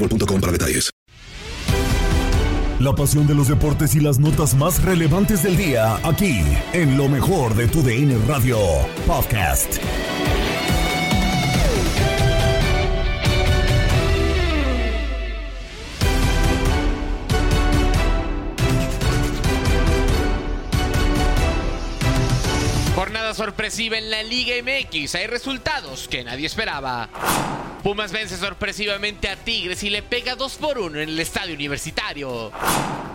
boostmobile.com para detalles. La pasión de los deportes y las notas más relevantes del día, aquí, en lo mejor de tu DN Radio Podcast. Jornada sorpresiva en la Liga MX. Hay resultados que nadie esperaba. Pumas vence sorpresivamente a Tigres y le pega 2 por 1 en el estadio universitario.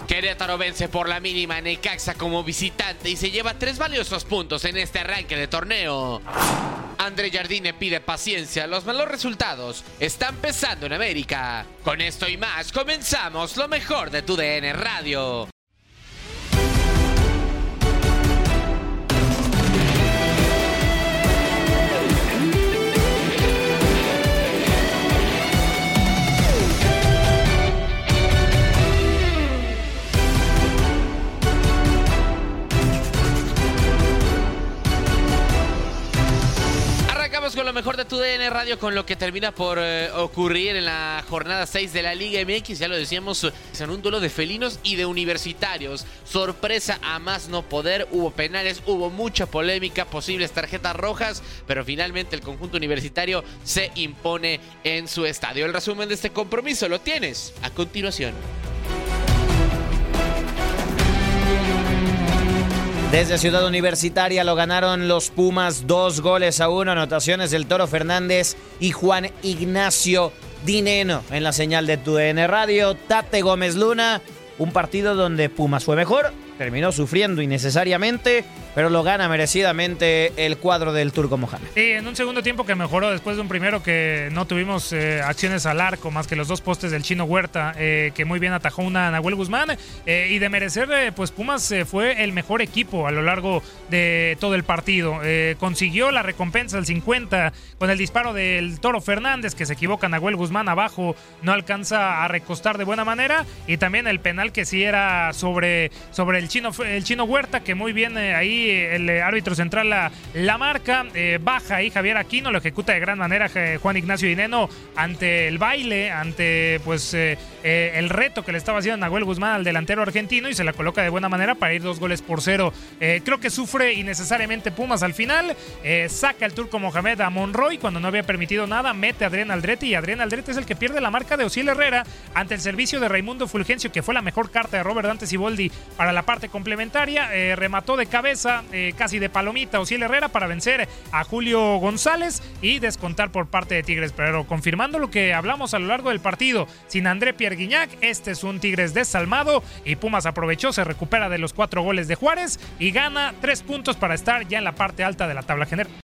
Querétaro vence por la mínima a Necaxa como visitante y se lleva tres valiosos puntos en este arranque de torneo. André Jardine pide paciencia, los malos resultados están pesando en América. Con esto y más, comenzamos lo mejor de tu DN Radio. Con lo mejor de tu DN Radio, con lo que termina por eh, ocurrir en la jornada 6 de la Liga MX. Ya lo decíamos, en un duelo de felinos y de universitarios. Sorpresa a más no poder. Hubo penales, hubo mucha polémica, posibles tarjetas rojas, pero finalmente el conjunto universitario se impone en su estadio. El resumen de este compromiso lo tienes a continuación. Desde Ciudad Universitaria lo ganaron los Pumas dos goles a uno, anotaciones del Toro Fernández y Juan Ignacio Dineno en la señal de TUDN Radio. Tate Gómez Luna, un partido donde Pumas fue mejor, terminó sufriendo innecesariamente, pero lo gana merecidamente el cuadro del Turco Mohamed. Sí, en un segundo tiempo que mejoró después de un primero que no tuvimos eh, acciones al arco, más que los dos postes del chino Huerta, eh, que muy bien atajó una Nahuel Guzmán. eh, y de merecer, pues Pumas fue el mejor equipo a lo largo de todo el partido. Consiguió la recompensa al 50 con el disparo del Toro Fernández, que se equivoca Nahuel Guzmán abajo, no alcanza a recostar de buena manera. Y también el penal que sí era sobre, sobre el, chino, el chino Huerta, que muy bien eh, el eh, árbitro central la, la marca. eh, baja ahí Javier Aquino, lo ejecuta de gran manera eh, Juan Ignacio Dineno ante el baile, ante pues el reto que le estaba haciendo Nahuel Guzmán al delantero argentino y se la coloca de buena manera para ir dos goles por cero. Creo que sufre innecesariamente Pumas al final. saca el turco Mohamed a Monroy cuando no había permitido nada. Mete a Adrián Aldrete y Adrián Aldrete es el que pierde la marca de Osiel Herrera ante el servicio de Raimundo Fulgencio, que fue la mejor carta de Robert Dante Siboldi para la parte complementaria. Remató de cabeza, eh, casi de palomita, Osiel Herrera para vencer a Julio González y descontar por parte de Tigres. Pero confirmando lo que hablamos a lo largo del partido, sin André Pierre Guignac, este es un Tigres desalmado y Pumas aprovechó, se recupera de los cuatro goles de Juárez y gana tres puntos para estar ya en la parte alta de la tabla general.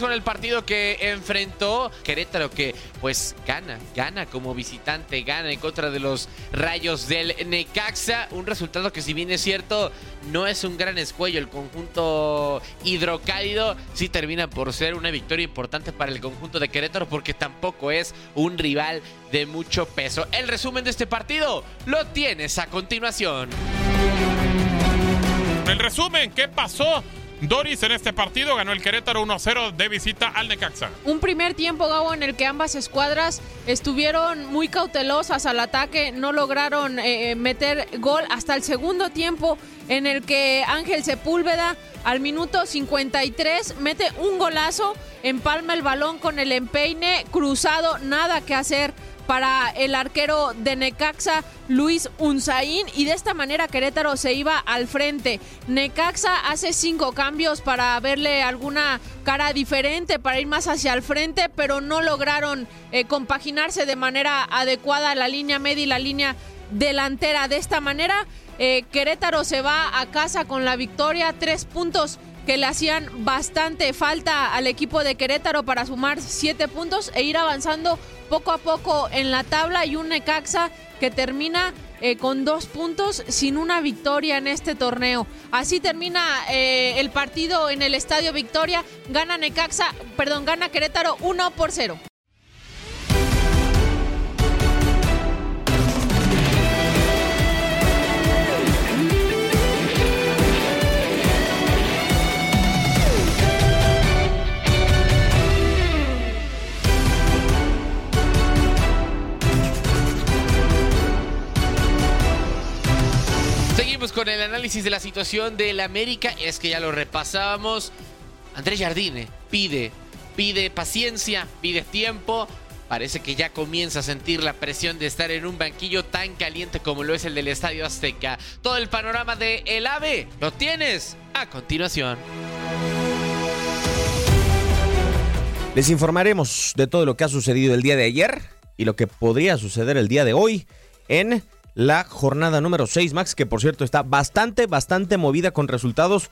Con el partido que enfrentó Querétaro, que pues gana, gana como visitante, gana en contra de los rayos del Necaxa. Un resultado que, si bien es cierto, no es un gran escuello. El conjunto hidrocálido sí termina por ser una victoria importante para el conjunto de Querétaro, porque tampoco es un rival de mucho peso. El resumen de este partido lo tienes a continuación. El resumen, ¿qué pasó? Doris en este partido ganó el Querétaro 1-0 de visita al Necaxa. Un primer tiempo, Gabo, en el que ambas escuadras estuvieron muy cautelosas al ataque, no lograron eh, meter gol hasta el segundo tiempo en el que Ángel Sepúlveda al minuto 53 mete un golazo, empalma el balón con el empeine cruzado, nada que hacer para el arquero de Necaxa, Luis Unzaín, y de esta manera Querétaro se iba al frente. Necaxa hace cinco cambios para verle alguna cara diferente, para ir más hacia el frente, pero no lograron eh, compaginarse de manera adecuada la línea media y la línea delantera. De esta manera, eh, Querétaro se va a casa con la victoria, tres puntos que le hacían bastante falta al equipo de Querétaro para sumar siete puntos e ir avanzando poco a poco en la tabla y un Necaxa que termina eh, con dos puntos sin una victoria en este torneo. Así termina eh, el partido en el Estadio Victoria. Gana Necaxa, perdón, gana Querétaro 1 por 0. Con el análisis de la situación del América. Es que ya lo repasábamos. Andrés Jardine pide, pide paciencia, pide tiempo. Parece que ya comienza a sentir la presión de estar en un banquillo tan caliente como lo es el del Estadio Azteca. Todo el panorama de El AVE lo tienes a continuación. Les informaremos de todo lo que ha sucedido el día de ayer y lo que podría suceder el día de hoy en la jornada número 6, Max, que por cierto está bastante, bastante movida con resultados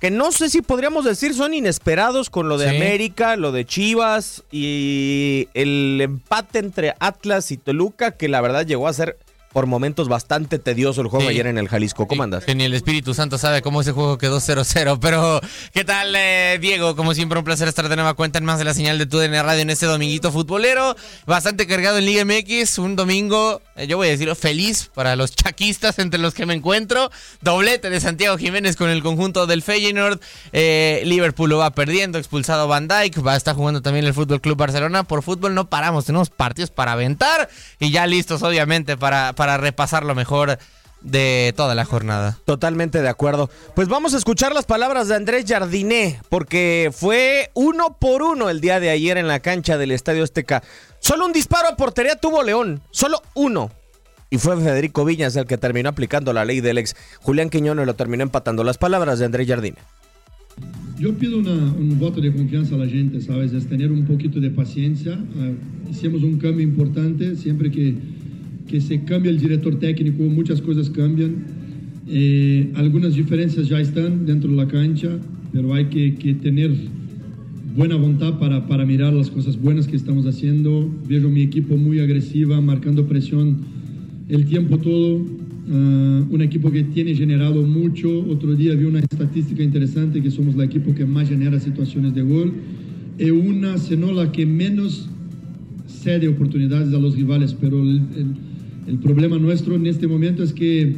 que no sé si podríamos decir son inesperados con lo de Sí. América, lo de Chivas y el empate entre Atlas y Toluca, que la verdad llegó a ser por momentos bastante tedioso el juego Sí. ayer en el Jalisco. ¿Cómo andas? Ni el Espíritu Santo sabe cómo ese juego quedó 0-0. Pero, ¿qué tal, eh, Diego? Como siempre, un placer estar de nueva cuenta en más de la señal de TUDN Radio en este dominguito futbolero. Bastante cargado en Liga MX. Un domingo, eh, yo voy a decirlo, feliz para los chaquistas entre los que me encuentro. Doblete de Santiago Jiménez con el conjunto del Feyenoord. Eh, Liverpool lo va perdiendo, expulsado Van Dijk. Va a estar jugando también el Fútbol Club Barcelona. Por fútbol no paramos, tenemos partidos para aventar. Y ya listos, obviamente, para, para repasar lo mejor de toda la jornada. Totalmente de acuerdo. Pues vamos a escuchar las palabras de Andrés Jardiné, porque fue uno por uno el día de ayer en la cancha del Estadio Azteca. Solo un disparo a portería tuvo León, solo uno. Y fue Federico Viñas el que terminó aplicando la ley del ex. Julián Quiñones lo terminó empatando. Las palabras de Andrés Jardiné. Yo pido una- un voto de confianza a la gente, ¿sabes? Es tener un poquito de paciencia. Ah, hicimos un cambio importante. Siempre que, que se cambia el director técnico, muchas cosas cambian. Eh, algunas diferencias ya están dentro de la cancha, pero hay que, tener buena voluntad para, para mirar las cosas buenas que estamos haciendo. Veo mi equipo muy agresiva, marcando presión el tiempo todo. Ah, un equipo que tiene generado mucho. Otro día vi una estadística interesante que somos el equipo que más genera situaciones de gol. Y una, si no la que menos cede oportunidades a los rivales. Pero el problema nuestro en este momento es que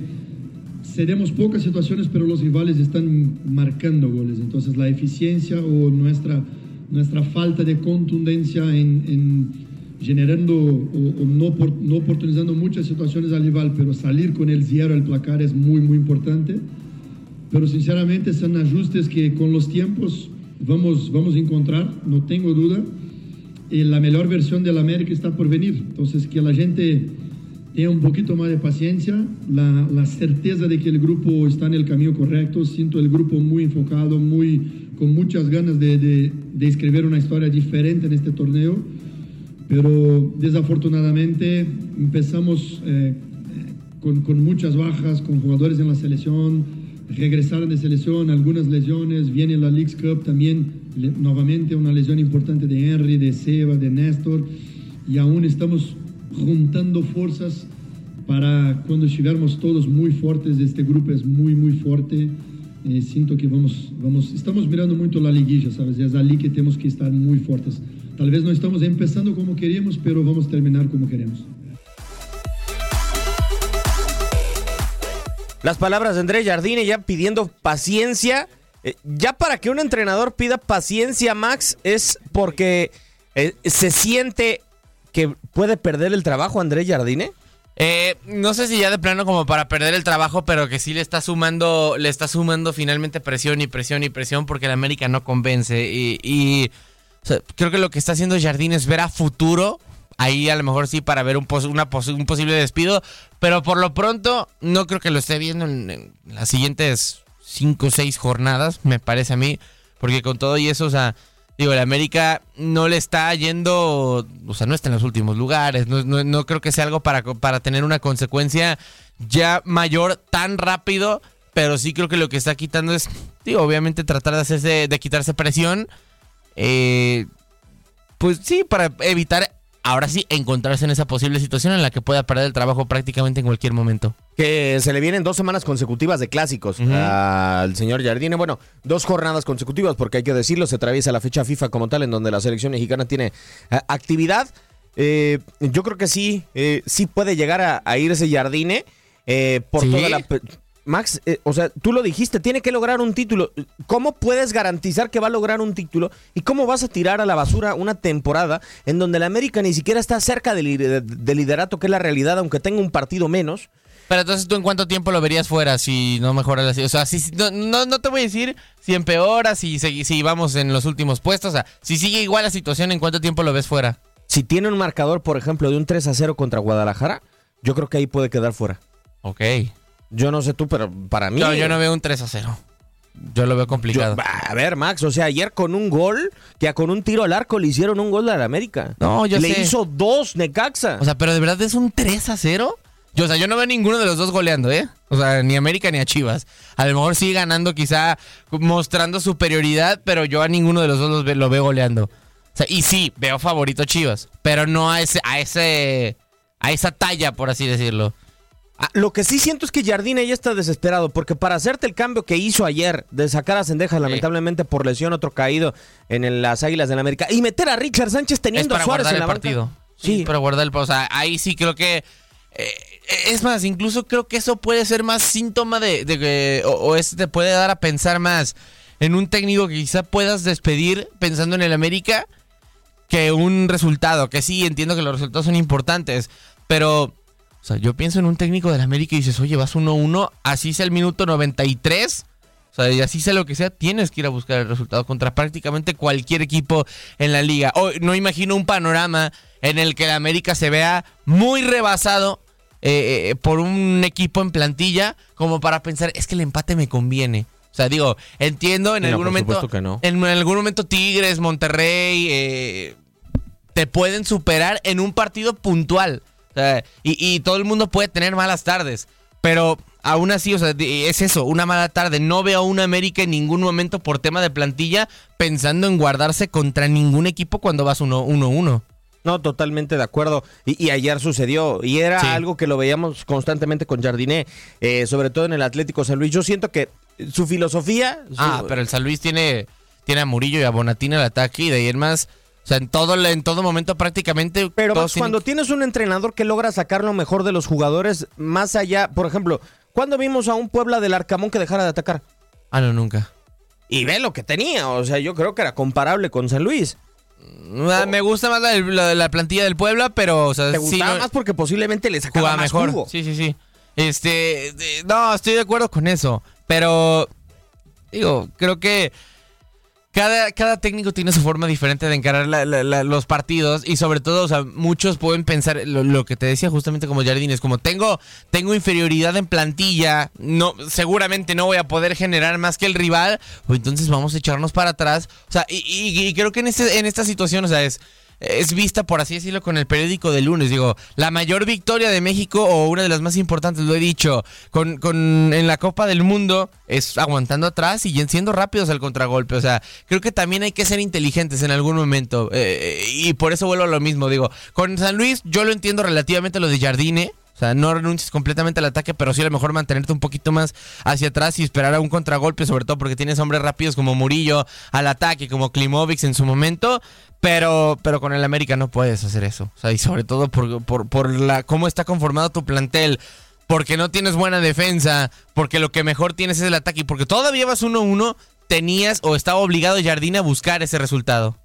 cedemos pocas situaciones, pero los rivales están marcando goles. Entonces la eficiencia o nuestra, nuestra falta de contundencia en, en generando o, o no, por, no oportunizando muchas situaciones al rival, pero salir con el cierre al placar es muy, muy importante. Pero sinceramente son ajustes que con los tiempos vamos, vamos a encontrar, no tengo duda. Y la mejor versión del América está por venir. Entonces, que la gente tenga un poquito más de paciencia, la, la, certeza de que el grupo está en el camino correcto. Siento el grupo muy enfocado, muy, con muchas ganas de, de, de escribir una historia diferente en este torneo. Pero desafortunadamente empezamos eh, con, con muchas bajas, con jugadores en la selección, regresaron de selección, algunas lesiones, viene la Leagues Cup también, le, nuevamente una lesión importante de Henry, de Seba, de Néstor, y aún estamos juntando fuerzas para cuando llegarmos todos muy fuertes, este grupo es muy, muy fuerte, eh, siento que vamos, vamos, estamos mirando mucho la liguilla, ¿sabes? Es allí que tenemos que estar muy fuertes. Tal vez no estamos empezando como queríamos, pero vamos a terminar como queremos. Las palabras de Andrés Jardine ya pidiendo paciencia. Eh, ya para que un entrenador pida paciencia, Max, es porque eh, se siente que puede perder el trabajo Andrés Jardine. Eh, no sé si ya de plano como para perder el trabajo, pero que sí le está sumando, le está sumando finalmente presión y presión y presión porque el América no convence. Y, y creo que lo que está haciendo Jardín es ver a futuro. Ahí a lo mejor sí para ver un, pos un posible despido. Pero por lo pronto no creo que lo esté viendo en, en las siguientes cinco o seis jornadas, me parece a mí. Porque con todo y eso, o sea, digo, el América no le está yendo, o sea, no está en los últimos lugares. No, no, no creo que sea algo para, para tener una consecuencia ya mayor tan rápido. Pero sí creo que lo que está quitando es, digo, obviamente tratar de hacerse, de quitarse presión. Eh, pues sí, para evitar ahora sí encontrarse en esa posible situación en la que pueda perder el trabajo prácticamente en cualquier momento. Que se le vienen dos semanas consecutivas de clásicos uh -huh. al señor Jardine. Bueno, dos jornadas consecutivas, porque hay que decirlo, se atraviesa la fecha FIFA como tal, en donde la selección mexicana tiene uh, actividad. Eh, yo creo que sí, eh, sí puede llegar a, a irse Jardine eh, por ¿Sí? toda la. Max, eh, o sea, tú lo dijiste, tiene que lograr un título. ¿Cómo puedes garantizar que va a lograr un título? ¿Y cómo vas a tirar a la basura una temporada en donde la América ni siquiera está cerca del, del liderato, que es la realidad, aunque tenga un partido menos? Pero entonces, ¿tú en cuánto tiempo lo verías fuera si no mejora la O sea, si, no, no, no, te voy a decir si empeora, si, si, si vamos en los últimos puestos. O sea, si sigue igual la situación, ¿en cuánto tiempo lo ves fuera? Si tiene un marcador, por ejemplo, de un 3 a 0 contra Guadalajara, yo creo que ahí puede quedar fuera. Ok. Yo no sé tú, pero para mí. No, yo no veo un 3 a 0. Yo lo veo complicado. Yo, a ver, Max, o sea, ayer con un gol, que con un tiro al arco le hicieron un gol a la América. No, yo le sé. hizo dos Necaxa. O sea, pero de verdad es un 3 a 0. Yo, o sea, yo no veo ninguno de los dos goleando, ¿eh? O sea, ni América ni a Chivas. A lo mejor sigue ganando, quizá mostrando superioridad, pero yo a ninguno de los dos lo veo goleando. O sea, y sí, veo favorito a Chivas, pero no a ese, a ese, a esa talla, por así decirlo. Ah, lo que sí siento es que Jardine ya está desesperado, porque para hacerte el cambio que hizo ayer de sacar a Sendejas, sí. lamentablemente por lesión, otro caído en el, las Águilas del la América, y meter a Richard Sánchez teniendo es para a Suárez guardar en el partido. Sí, sí, para guardar el. O sea, ahí sí creo que. Eh, es más, incluso creo que eso puede ser más síntoma de, de, de o, o este te puede dar a pensar más en un técnico que quizá puedas despedir pensando en el América que un resultado. Que sí, entiendo que los resultados son importantes, pero o sea, yo pienso en un técnico del América y dices, oye, vas 1-1, así sea el minuto 93. O sea, y así sea lo que sea, tienes que ir a buscar el resultado contra prácticamente cualquier equipo en la liga. O, no imagino un panorama en el que el América se vea muy rebasado eh, eh, por un equipo en plantilla como para pensar, es que el empate me conviene. O sea, digo, entiendo en no, algún momento. No. En, en, algún momento Tigres, Monterrey, eh, te pueden superar en un partido puntual. O sea, y, y, todo el mundo puede tener malas tardes. Pero aún así, o sea, es eso, una mala tarde. No veo a una América en ningún momento por tema de plantilla pensando en guardarse contra ningún equipo cuando vas 1-1. No, totalmente de acuerdo. Y, y, ayer sucedió. Y era sí. algo que lo veíamos constantemente con Jardiné, eh, sobre todo en el Atlético San Luis. Yo siento que su filosofía. Su... Ah, pero el San Luis tiene, tiene a Murillo y a Bonatina el ataque y de ahí en más. Sea, en todo, en todo momento prácticamente. Pero Max, tienen... cuando tienes un entrenador que logra sacar lo mejor de los jugadores, más allá, por ejemplo, ¿cuándo vimos a un Puebla del Arcamón que dejara de atacar? Ah, no, nunca. Y ve lo que tenía, o sea, yo creo que era comparable con San Luis. Ah, Me gusta más la, la- la plantilla del Puebla, pero, o sea, Te gustaba más porque posiblemente le sacaba más mejor. jugo. Sí, sí, sí. Este, no, estoy de acuerdo con eso, pero digo, creo que cada, cada técnico tiene su forma diferente de encarar los partidos y sobre todo, o sea, muchos pueden pensar lo, que te decía justamente como Jardín, es como tengo, tengo inferioridad en plantilla, no, seguramente no voy a poder generar más que el rival, pues entonces vamos a echarnos para atrás. O sea, y, y- y creo que en, este, en esta situación, o sea, es es vista, por así decirlo, con el periódico de lunes. Digo, la mayor victoria de México, o una de las más importantes, lo he dicho, con, con, en la Copa del Mundo, es aguantando atrás y siendo rápidos al contragolpe. O sea, creo que también hay que ser inteligentes en algún momento. eh, y por eso vuelvo a lo mismo. Digo, con San Luis yo lo entiendo relativamente lo de Jardine. O sea, no renuncies completamente al ataque, pero sí a lo mejor mantenerte un poquito más hacia atrás y esperar a un contragolpe, sobre todo porque tienes hombres rápidos como Murillo al ataque, como Klimovic en su momento. Pero, pero con el América no puedes hacer eso. O sea, y sobre todo por, por, por la cómo está conformado tu plantel. Porque no tienes buena defensa. Porque lo que mejor tienes es el ataque. Y porque todavía vas 1-1, tenías o estaba obligado Jardín a buscar ese resultado.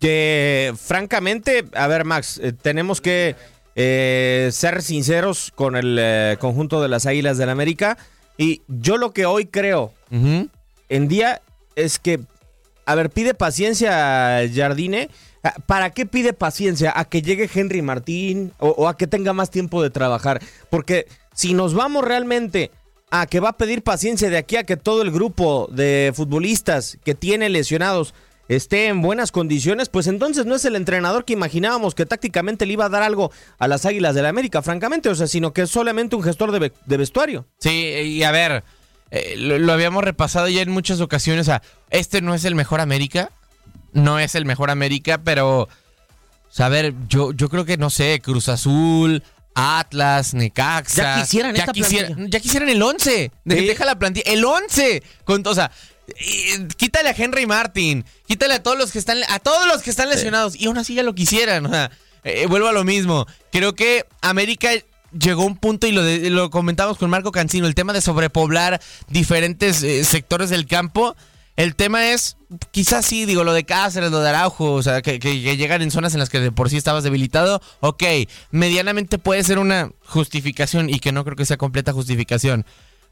Que francamente, a ver Max, eh, tenemos que eh, ser sinceros con el eh, conjunto de las Águilas del América. Y yo lo que hoy creo en día es que, a ver, pide paciencia Jardine. Ah, ¿Para qué pide paciencia? ¿A que llegue Henry Martín o, o a que tenga más tiempo de trabajar? Porque si nos vamos realmente a que va a pedir paciencia de aquí a que todo el grupo de futbolistas que tiene lesionados esté en buenas condiciones, pues entonces no es el entrenador que imaginábamos que tácticamente le iba a dar algo a las Águilas del la América, francamente, o sea, sino que es solamente un gestor de, ve- de vestuario. Sí, y a ver, eh, lo, lo habíamos repasado ya en muchas ocasiones. O sea, este no es el mejor América. No es el mejor América, pero. O sea, a ver, yo, yo creo que no sé, Cruz Azul, Atlas, Necaxa. Ya quisieran ya esta quisieran, plantilla. ya quisieran el 11. De- Sí. Deja la plantilla. El 11. Con, o sea, eh, quítale a Henry Martin. Quítale a todos los que están, a todos los que están lesionados. Y aún así ya lo quisieran. O sea, eh, vuelvo a lo mismo. Creo que América llegó a un punto y lo, de- lo comentamos con Marco Cancino, el tema de sobrepoblar diferentes eh, sectores del campo. El tema es, quizás sí, digo, lo de Cáceres, lo de Araujo, o sea, que, que- que llegan en zonas en las que de por sí estabas debilitado. Ok, medianamente puede ser una justificación y que no creo que sea completa justificación.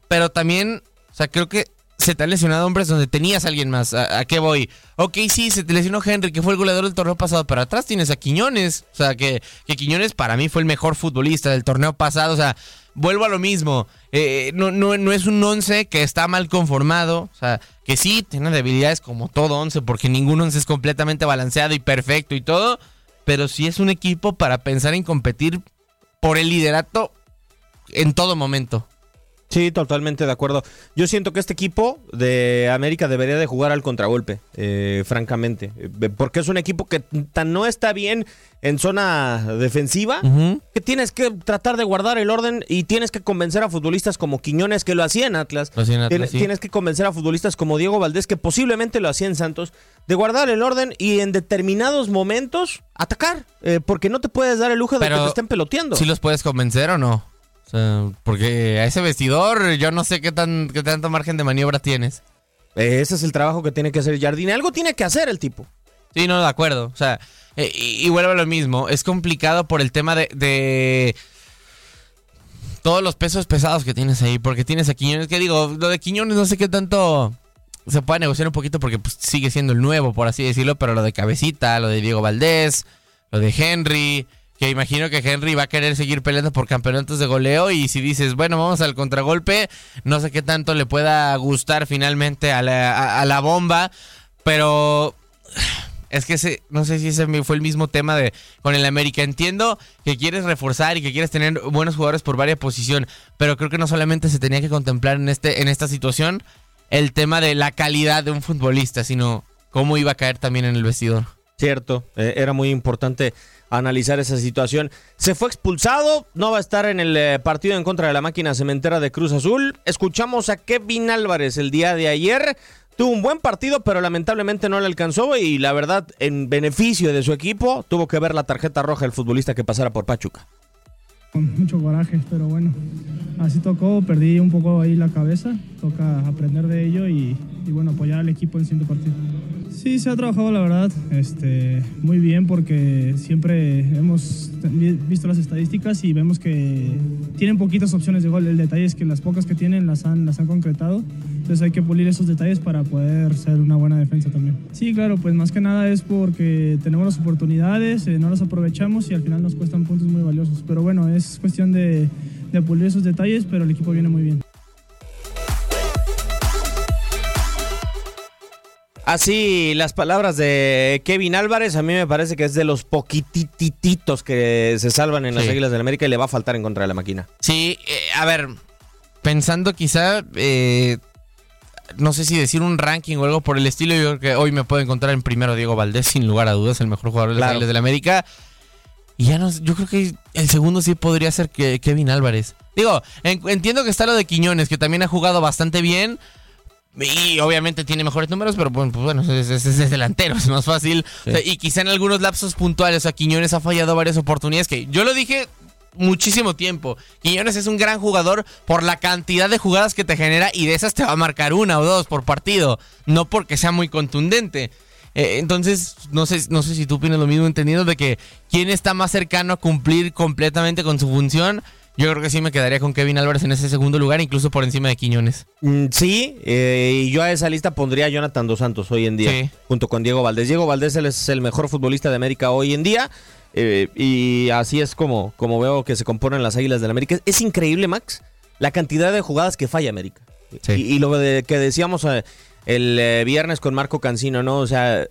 Pero también, o sea, creo que se te han lesionado hombres donde tenías a alguien más. ¿A, qué voy? Ok, sí, se te lesionó Henry, que fue el goleador del torneo pasado, pero atrás tienes a Quiñones. O sea, que, Quiñones para mí fue el mejor futbolista del torneo pasado. O sea, vuelvo a lo mismo. Eh, no, no, no es un once que está mal conformado. O sea, que sí, tiene debilidades como todo once, porque ningún once es completamente balanceado y perfecto y todo. Pero sí es un equipo para pensar en competir por el liderato en todo momento. Sí, totalmente de acuerdo. Yo siento que este equipo de América debería de jugar al contragolpe, eh, francamente, Eh, porque es un equipo que tan no está bien en zona defensiva, que tienes que tratar de guardar el orden y tienes que convencer a futbolistas como Quiñones, que lo hacía en Atlas, Lo hacía en Atlas, Tienes- sí. tienes que convencer a futbolistas como Diego Valdés, que posiblemente lo hacía en Santos, de guardar el orden y en determinados momentos atacar, eh, porque no te puedes dar el lujo de que te estén peloteando. ¿Sí los puedes convencer o no? O sea, porque a ese vestidor yo no sé qué, tan, qué tanto margen de maniobra tienes. Ese es el trabajo que tiene que hacer Jardine. Algo tiene que hacer el tipo. Sí, no, de acuerdo. O sea, eh, y, y vuelvo a lo mismo. Es complicado por el tema de, de todos los pesos pesados que tienes ahí. Porque tienes a Quiñones, que digo, lo de Quiñones no sé qué tanto se puede negociar un poquito porque pues, sigue siendo el nuevo, por así decirlo. Pero lo de Cabecita, lo de Diego Valdés, lo de Henry. Que imagino que Henry va a querer seguir peleando por campeonatos de goleo. Y si dices, bueno, vamos al contragolpe, no sé qué tanto le pueda gustar finalmente a la, bomba. Pero es que no sé si ese fue el mismo tema de con el América. Entiendo que quieres reforzar y que quieres tener buenos jugadores por varias posición, pero creo que no solamente se tenía que contemplar en este en esta situación el tema de la calidad de un futbolista, sino cómo iba a caer también en el vestidor. Cierto, eh, era muy importante analizar esa situación. Se fue expulsado, no va a estar en el eh, partido en contra de la máquina cementera de Cruz Azul. Escuchamos a Kevin Álvarez el día de ayer. Tuvo un buen partido, pero lamentablemente no le alcanzó y la verdad, en beneficio de su equipo, tuvo que ver la tarjeta roja el futbolista que pasara por Pachuca. Con mucho coraje, pero bueno, así tocó, perdí un poco ahí la cabeza, toca aprender de ello y, y bueno, apoyar al equipo en siguiente partido. Sí, se ha trabajado la verdad este, muy bien porque siempre hemos visto las estadísticas y vemos que tienen poquitas opciones de gol. El detalle es que las pocas que tienen las han, las han concretado. Entonces hay que pulir esos detalles para poder ser una buena defensa también. Sí, claro, pues más que nada es porque tenemos las oportunidades, eh, no las aprovechamos y al final nos cuestan puntos muy valiosos. Pero bueno, es cuestión de, de pulir esos detalles, pero el equipo viene muy bien. Así las palabras de Kevin Álvarez, a mí me parece que es de los poquitititos que se salvan en las Sí. Águilas del América y le va a faltar en contra de la máquina. Sí, eh, a ver, pensando quizá, eh, no sé si decir un ranking o algo por el estilo, yo creo que hoy me puedo encontrar en primero Diego Valdés, sin lugar a dudas, el mejor jugador de las Claro. Águilas del América. Y ya no, yo creo que el segundo sí podría ser que Kevin Álvarez. Digo, en- entiendo que está lo de Quiñones, que también ha jugado bastante bien. Y obviamente tiene mejores números, pero bueno, pues bueno, es, es- delantero, es más fácil. O sea, y quizá en algunos lapsos puntuales, o sea, Quiñones ha fallado varias oportunidades que yo lo dije muchísimo tiempo. Quiñones es un gran jugador por la cantidad de jugadas que te genera y de esas te va a marcar una o dos por partido, no porque sea muy contundente. Eh, entonces, no sé, no sé si tú opinas lo mismo, entendiendo de que quién está más cercano a cumplir completamente con su función. Yo creo que sí me quedaría con Kevin Álvarez en ese segundo lugar, incluso por encima de Quiñones. Mm, sí, eh, y yo a esa lista pondría a Jonathan Dos Santos hoy en día, Sí. junto con Diego Valdés. Diego Valdés él es el mejor futbolista de América hoy en día. eh, y así es como, como veo que se componen las Águilas del América. Es increíble, Max, la cantidad de jugadas que falla América. Y, y lo de, que decíamos eh, el eh, viernes con Marco Cancino, ¿no? O sea, eh,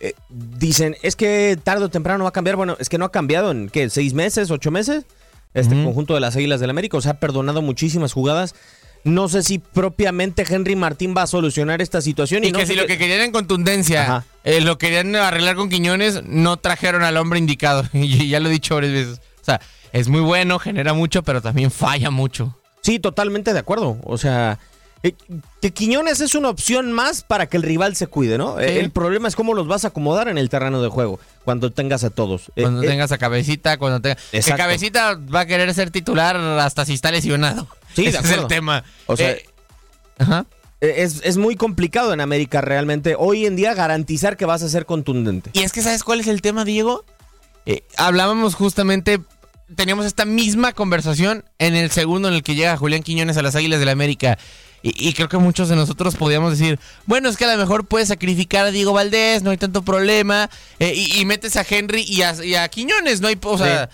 eh, dicen, es que tarde o temprano va a cambiar. Bueno, es que no ha cambiado en, ¿qué? ¿Seis meses? ¿Ocho meses? Este conjunto de las Águilas del América. O sea, ha perdonado muchísimas jugadas. No sé si propiamente Henry Martín va a solucionar esta situación. Y, Y, no que si lo que querían en contundencia, eh, lo querían arreglar con Quiñones, no trajeron al hombre indicado. Y ya lo he dicho varias veces. O sea, es muy bueno, genera mucho, pero también falla mucho. Sí, totalmente de acuerdo. O sea, eh, que Quiñones es una opción más para que el rival se cuide, ¿no? El problema es cómo los vas a acomodar en el terreno de juego cuando tengas a todos. Eh, Cuando eh, tengas a Cabecita, cuando tengas... Que. Cabecita va a querer ser titular hasta si está lesionado. Sí, Ese es el tema. O sea, Eh, ajá. es, es muy complicado en América realmente hoy en día garantizar que vas a ser contundente. Y es que, ¿sabes cuál es el tema, Diego? Hablábamos justamente, teníamos esta misma conversación en el segundo en el que llega Julián Quiñones a las Águilas del la América. Y, y creo que muchos de nosotros podíamos decir, bueno, es que a lo mejor puedes sacrificar a Diego Valdés, no hay tanto problema, eh, y, y metes a Henry y a, y a Quiñones, no hay, o sea,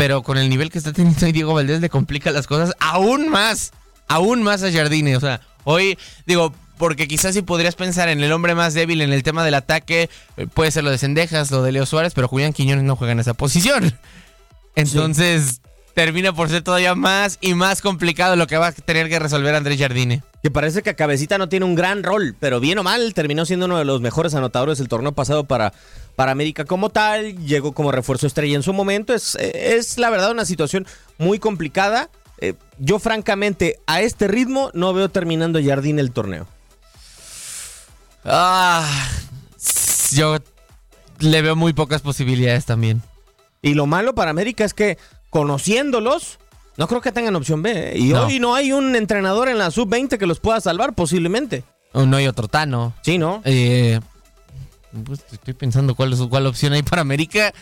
pero con el nivel que está teniendo ahí Diego Valdés le complica las cosas aún más, aún más a Jardine. O sea, hoy, digo, porque quizás si podrías pensar en el hombre más débil en el tema del ataque, eh, puede ser lo de Sendejas, lo de Leo Suárez, pero Julián Quiñones no juega en esa posición. Entonces, termina por ser todavía más y más complicado lo que va a tener que resolver Andrés Jardine. Que parece que Cabecita no tiene un gran rol, pero bien o mal terminó siendo uno de los mejores anotadores del torneo pasado para, para América como tal. Llegó como refuerzo estrella en su momento. Es, es la verdad una situación muy complicada. Eh, yo francamente a este ritmo no veo terminando Jardín el torneo. Ah, yo le veo muy pocas posibilidades también. Y lo malo para América es que conociéndolos, no creo que tengan opción B. ¿eh? Y No. hoy no hay un entrenador en la sub-20 que los pueda salvar posiblemente. Oh, No hay otro Tano. Sí, ¿no? Eh, pues, estoy pensando cuál, es, cuál opción hay para América.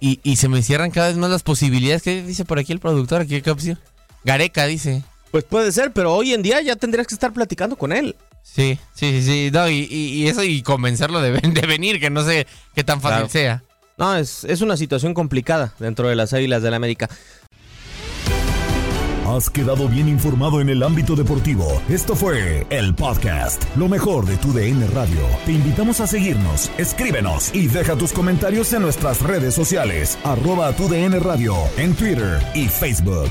Y, y se me cierran cada vez más las posibilidades. ¿Qué dice por aquí el productor? ¿Qué, qué opción? Gareca dice. Pues puede ser, pero hoy en día ya tendrías que estar platicando con él. Sí, sí, sí, sí. No, y, y- y eso y convencerlo de, ven- de venir, que no sé qué tan fácil Claro. sea. No, es, es una situación complicada dentro de las Águilas del América. Has quedado bien informado en el ámbito deportivo. Esto fue el podcast, lo mejor de tu DN Radio. Te invitamos a seguirnos, escríbenos y deja tus comentarios en nuestras redes sociales, arroba tu DN Radio, en Twitter y Facebook.